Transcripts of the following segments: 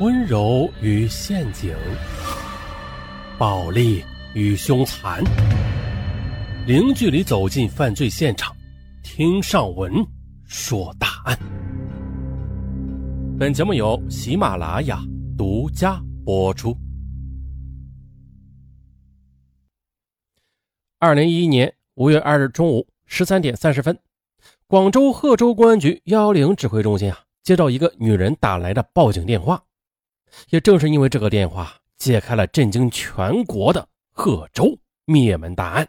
温柔与陷阱，暴力与凶残，零距离走进犯罪现场，听上文说大案。本节目由喜马拉雅独家播出。二零一一年五月二日中午十三点三十分，广州贺州公安局幺幺零指挥中心啊，接到一个女人打来的报警电话。也正是因为这个电话，揭开了震惊全国的贺州灭门大案。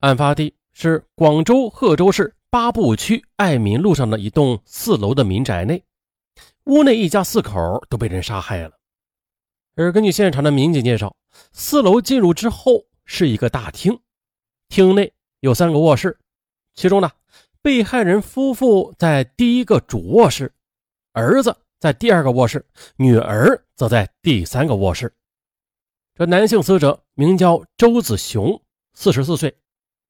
案发地是广州贺州市八步区爱民路上的一栋四楼的民宅内，屋内一家四口都被人杀害了。而根据现场的民警介绍，四楼进入之后是一个大厅，厅内有三个卧室，其中呢，被害人夫妇在第一个主卧室，儿子。在第二个卧室，女儿则在第三个卧室。这男性死者名叫周子雄，四十四岁，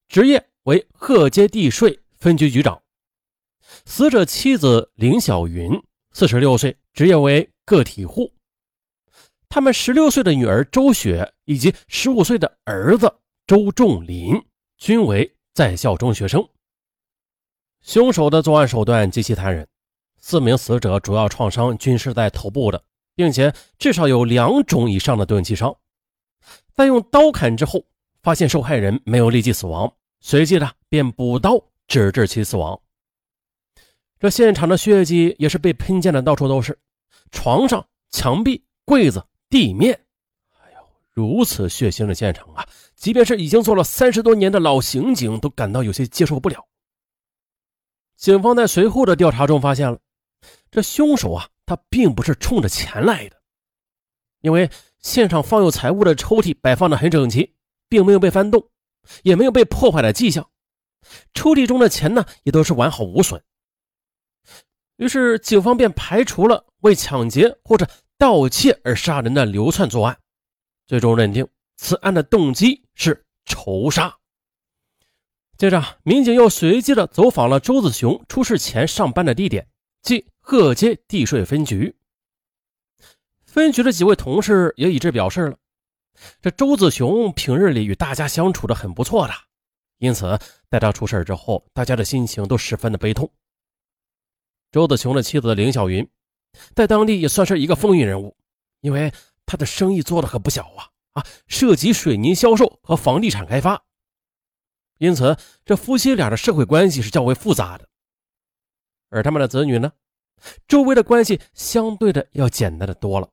职业为鹤街地税分局局长。死者妻子林小云，四十六岁，职业为个体户。他们十六岁的女儿周雪以及十五岁的儿子周仲林均为在校中学生。凶手的作案手段极其残忍。四名死者主要创伤均是在头部的，并且至少有两种以上的钝器伤。在用刀砍之后，发现受害人没有立即死亡，随即呢便补刀直至其死亡。这现场的血迹也是被喷溅的到处都是，床上、墙壁、柜子、地面，哎呦，如此血腥的现场啊！即便是已经做了三十多年的老刑警都感到有些接受不了。警方在随后的调查中发现了。这凶手啊，他并不是冲着钱来的，因为现场放有财物的抽屉摆放的很整齐，并没有被翻动，也没有被破坏的迹象。抽屉中的钱呢，也都是完好无损。于是，警方便排除了为抢劫或者盗窃而杀人的流窜作案，最终认定此案的动机是仇杀。接着，民警又随机的走访了周子雄出事前上班的地点。即各街地税分局，分局的几位同事也一致表示了，这周子雄平日里与大家相处的很不错的，因此在他出事之后，大家的心情都十分的悲痛。周子雄的妻子林小云，在当地也算是一个风云人物，因为他的生意做的可不小啊啊，涉及水泥销售和房地产开发，因此这夫妻俩的社会关系是较为复杂的。而他们的子女呢？周围的关系相对的要简单的多了。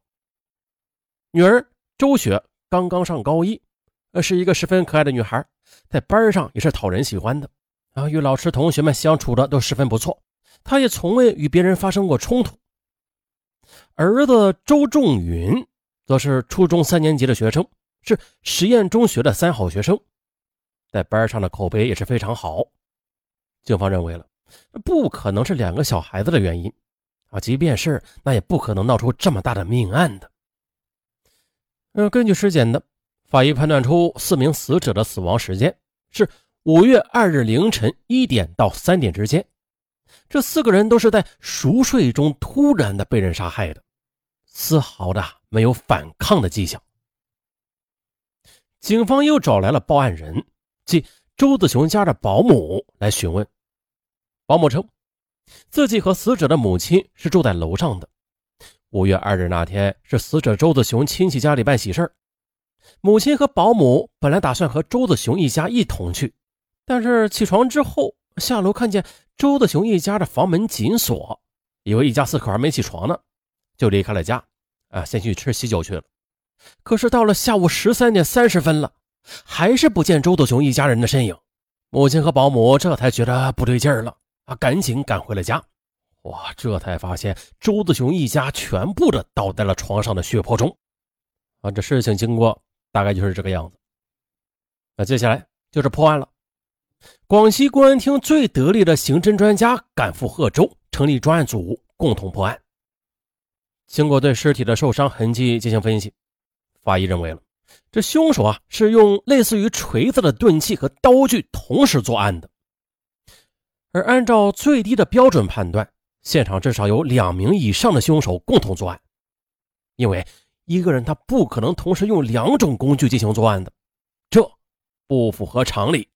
女儿周雪刚刚上高一，呃，是一个十分可爱的女孩，在班上也是讨人喜欢的，啊，与老师同学们相处的都十分不错。她也从未与别人发生过冲突。儿子周仲云则是初中三年级的学生，是实验中学的三好学生，在班上的口碑也是非常好。警方认为了。不可能是两个小孩子的原因啊！即便是，那也不可能闹出这么大的命案的。嗯，根据尸检的法医判断出，四名死者的死亡时间是五月二日凌晨一点到三点之间。这四个人都是在熟睡中突然的被人杀害的，丝毫的没有反抗的迹象。警方又找来了报案人，即周子雄家的保姆来询问。保姆称，自己和死者的母亲是住在楼上的。五月二日那天是死者周子雄亲戚家里办喜事母亲和保姆本来打算和周子雄一家一同去，但是起床之后下楼看见周子雄一家的房门紧锁，以为一家四口还没起床呢，就离开了家，啊，先去吃喜酒去了。可是到了下午十三点三十分了，还是不见周子雄一家人的身影，母亲和保姆这才觉得不对劲儿了。啊！赶紧赶回了家，哇！这才发现周子雄一家全部的倒在了床上的血泊中。啊，这事情经过大概就是这个样子。那接下来就是破案了。广西公安厅最得力的刑侦专家赶赴贺州，成立专案组，共同破案。经过对尸体的受伤痕迹进行分析，法医认为了这凶手啊是用类似于锤子的钝器和刀具同时作案的。而按照最低的标准判断，现场至少有两名以上的凶手共同作案，因为一个人他不可能同时用两种工具进行作案的，这不符合常理。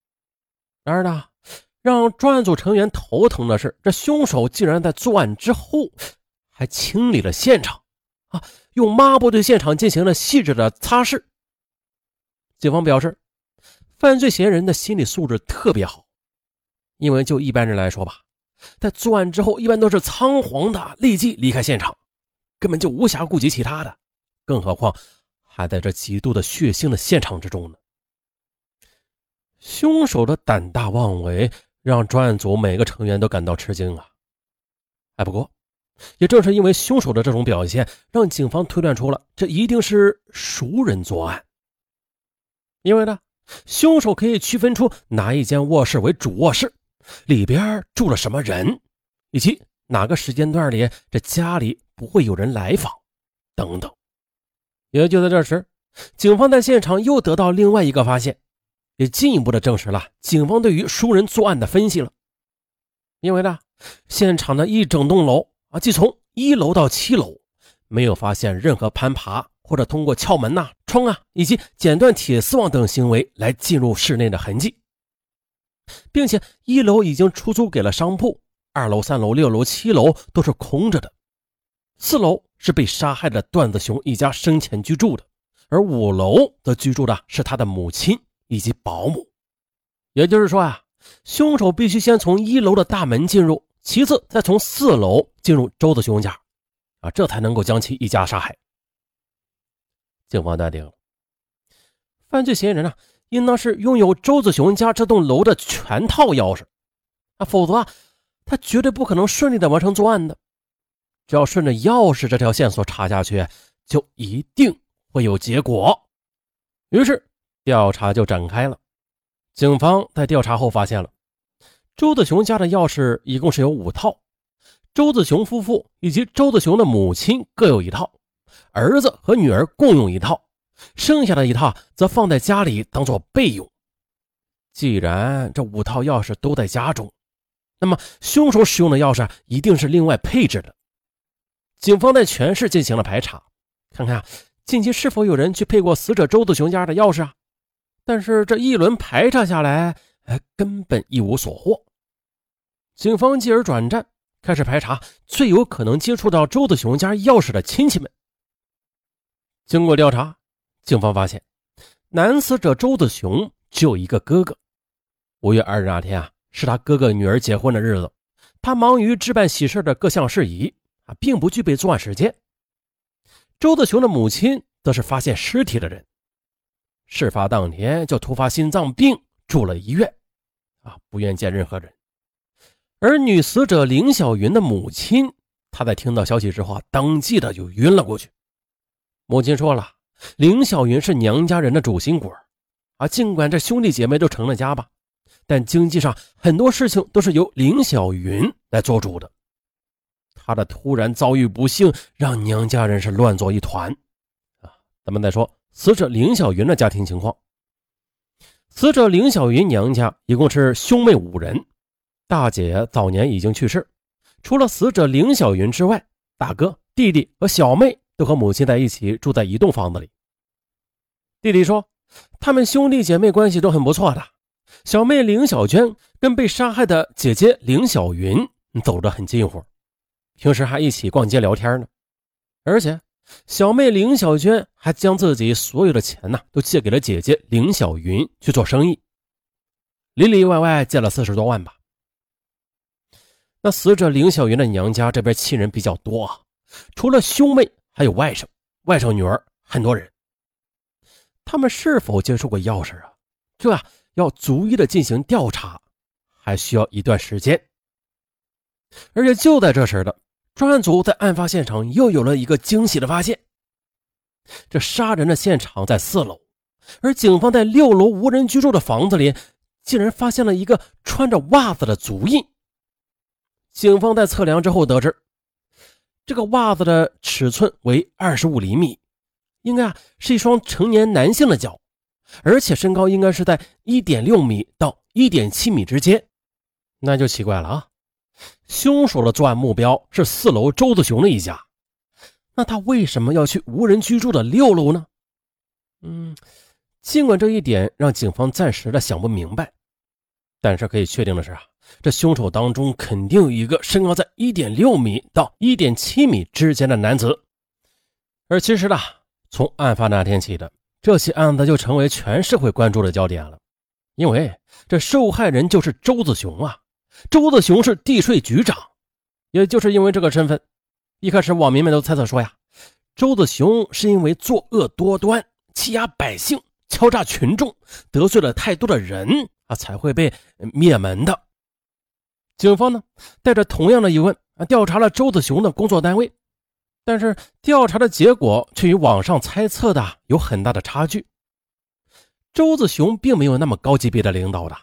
然而呢，让专案组成员头疼的是，这凶手竟然在作案之后还清理了现场，啊，用抹布对现场进行了细致的擦拭。警方表示，犯罪嫌疑人的心理素质特别好，因为就一般人来说吧，在作案之后一般都是仓皇的立即离开现场，根本就无暇顾及其他的，更何况还在这极度的血腥的现场之中呢。凶手的胆大妄为让专案组每个成员都感到吃惊啊！哎，不过也正是因为凶手的这种表现，让警方推断出了这一定是熟人作案。因为呢，凶手可以区分出哪一间卧室为主卧室，里边住了什么人，以及哪个时间段里这家里不会有人来访，等等。也就在这时，警方在现场又得到另外一个发现，也进一步的证实了警方对于熟人作案的分析了。因为呢，现场的一整栋楼啊，即从一楼到七楼，没有发现任何攀爬。或者通过撬门呐、窗啊，以及剪断铁丝网等行为来进入室内的痕迹，并且一楼已经出租给了商铺，二楼、三楼、六楼、七楼都是空着的，四楼是被杀害的段子雄一家生前居住的，而五楼则居住的是他的母亲以及保姆。也就是说啊，凶手必须先从一楼的大门进入，其次再从四楼进入周子雄家，啊，这才能够将其一家杀害。警方断定，犯罪嫌疑人呢，应当是拥有周子雄家这栋楼的全套钥匙啊，否则啊，他绝对不可能顺利的完成作案的。只要顺着钥匙这条线索查下去，就一定会有结果。于是调查就展开了。警方在调查后发现了，周子雄家的钥匙一共是有五套，周子雄夫妇以及周子雄的母亲各有一套。儿子和女儿共用一套，剩下的一套则放在家里当做备用。既然这五套钥匙都在家中，那么凶手使用的钥匙一定是另外配置的。警方在全市进行了排查，看看近期是否有人去配过死者周子雄家的钥匙啊？但是这一轮排查下来，哎，根本一无所获。警方继而转战，开始排查最有可能接触到周子雄家钥匙的亲戚们。经过调查，警方发现，男死者周子雄只有一个哥哥。五月二日那天啊，是他哥哥女儿结婚的日子，他忙于置办喜事的各项事宜啊，并不具备作案时间。周子雄的母亲则是发现尸体的人，事发当天就突发心脏病住了医院，啊，不愿见任何人。而女死者林小云的母亲，她在听到消息之后，当即的就晕了过去。母亲说了，林小云是娘家人的主心骨啊。尽管这兄弟姐妹都成了家吧，但经济上很多事情都是由林小云来做主的。她的突然遭遇不幸，让娘家人是乱作一团啊。咱们再说死者林小云的家庭情况。死者林小云娘家一共是兄妹五人，大姐早年已经去世，除了死者林小云之外，大哥、弟弟和小妹。都和母亲在一起住在一栋房子里。弟弟说，他们兄弟姐妹关系都很不错的。小妹林小娟跟被杀害的姐姐林小云走得很近乎，平时还一起逛街聊天呢。而且，小妹林小娟还将自己所有的钱呢都借给了姐姐林小云去做生意，里里外外借了四十多万吧。那死者林小云的娘家这边亲人比较多啊，除了兄妹。还有外甥、外甥女儿，很多人。他们是否接触过钥匙啊？这要逐一的进行调查，还需要一段时间。而且就在这时的专案组在案发现场又有了一个惊喜的发现：这杀人的现场在四楼，而警方在六楼无人居住的房子里，竟然发现了一个穿着袜子的足印。警方在测量之后得知。这个袜子的尺寸为二十五厘米，应该啊是一双成年男性的脚，而且身高应该是在一点六米到一点七米之间，那就奇怪了啊！凶手的作案目标是四楼周子雄的一家，那他为什么要去无人居住的六楼呢？嗯，尽管这一点让警方暂时的想不明白，但是可以确定的是啊，这凶手当中肯定有一个身高在一点六米到一点七米之间的男子。而其实呢，从案发那天起的，这起案子就成为全社会关注的焦点了，因为这受害人就是周子雄啊。周子雄是地税局长，也就是因为这个身份。一开始，网民们都猜测说呀，周子雄是因为作恶多端、欺压百姓、敲诈群众，得罪了太多的人啊，才会被灭门的。警方呢，带着同样的疑问啊，调查了周子雄的工作单位，但是调查的结果却与网上猜测的有很大的差距。周子雄并没有那么高级别的领导的，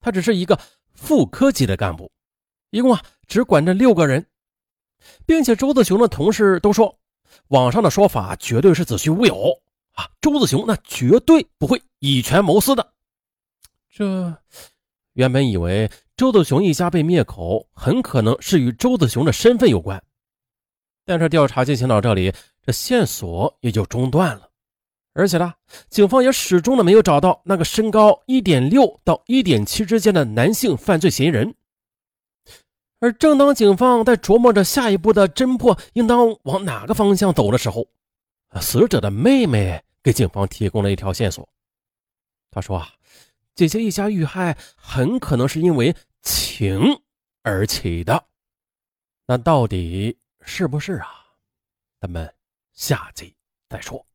他只是一个副科级的干部，一共啊，只管着六个人。并且周子雄的同事都说，网上的说法绝对是子虚乌有啊！周子雄那绝对不会以权谋私的。这原本以为周子雄一家被灭口，很可能是与周子雄的身份有关，但是调查进行到这里，这线索也就中断了。而且呢，警方也始终的没有找到那个身高一点六到一点七之间的男性犯罪嫌疑人。而正当警方在琢磨着下一步的侦破应当往哪个方向走的时候，死者的妹妹给警方提供了一条线索。她说：“啊，姐姐一家遇害很可能是因为情而起的。那到底是不是啊？咱们下集再说。”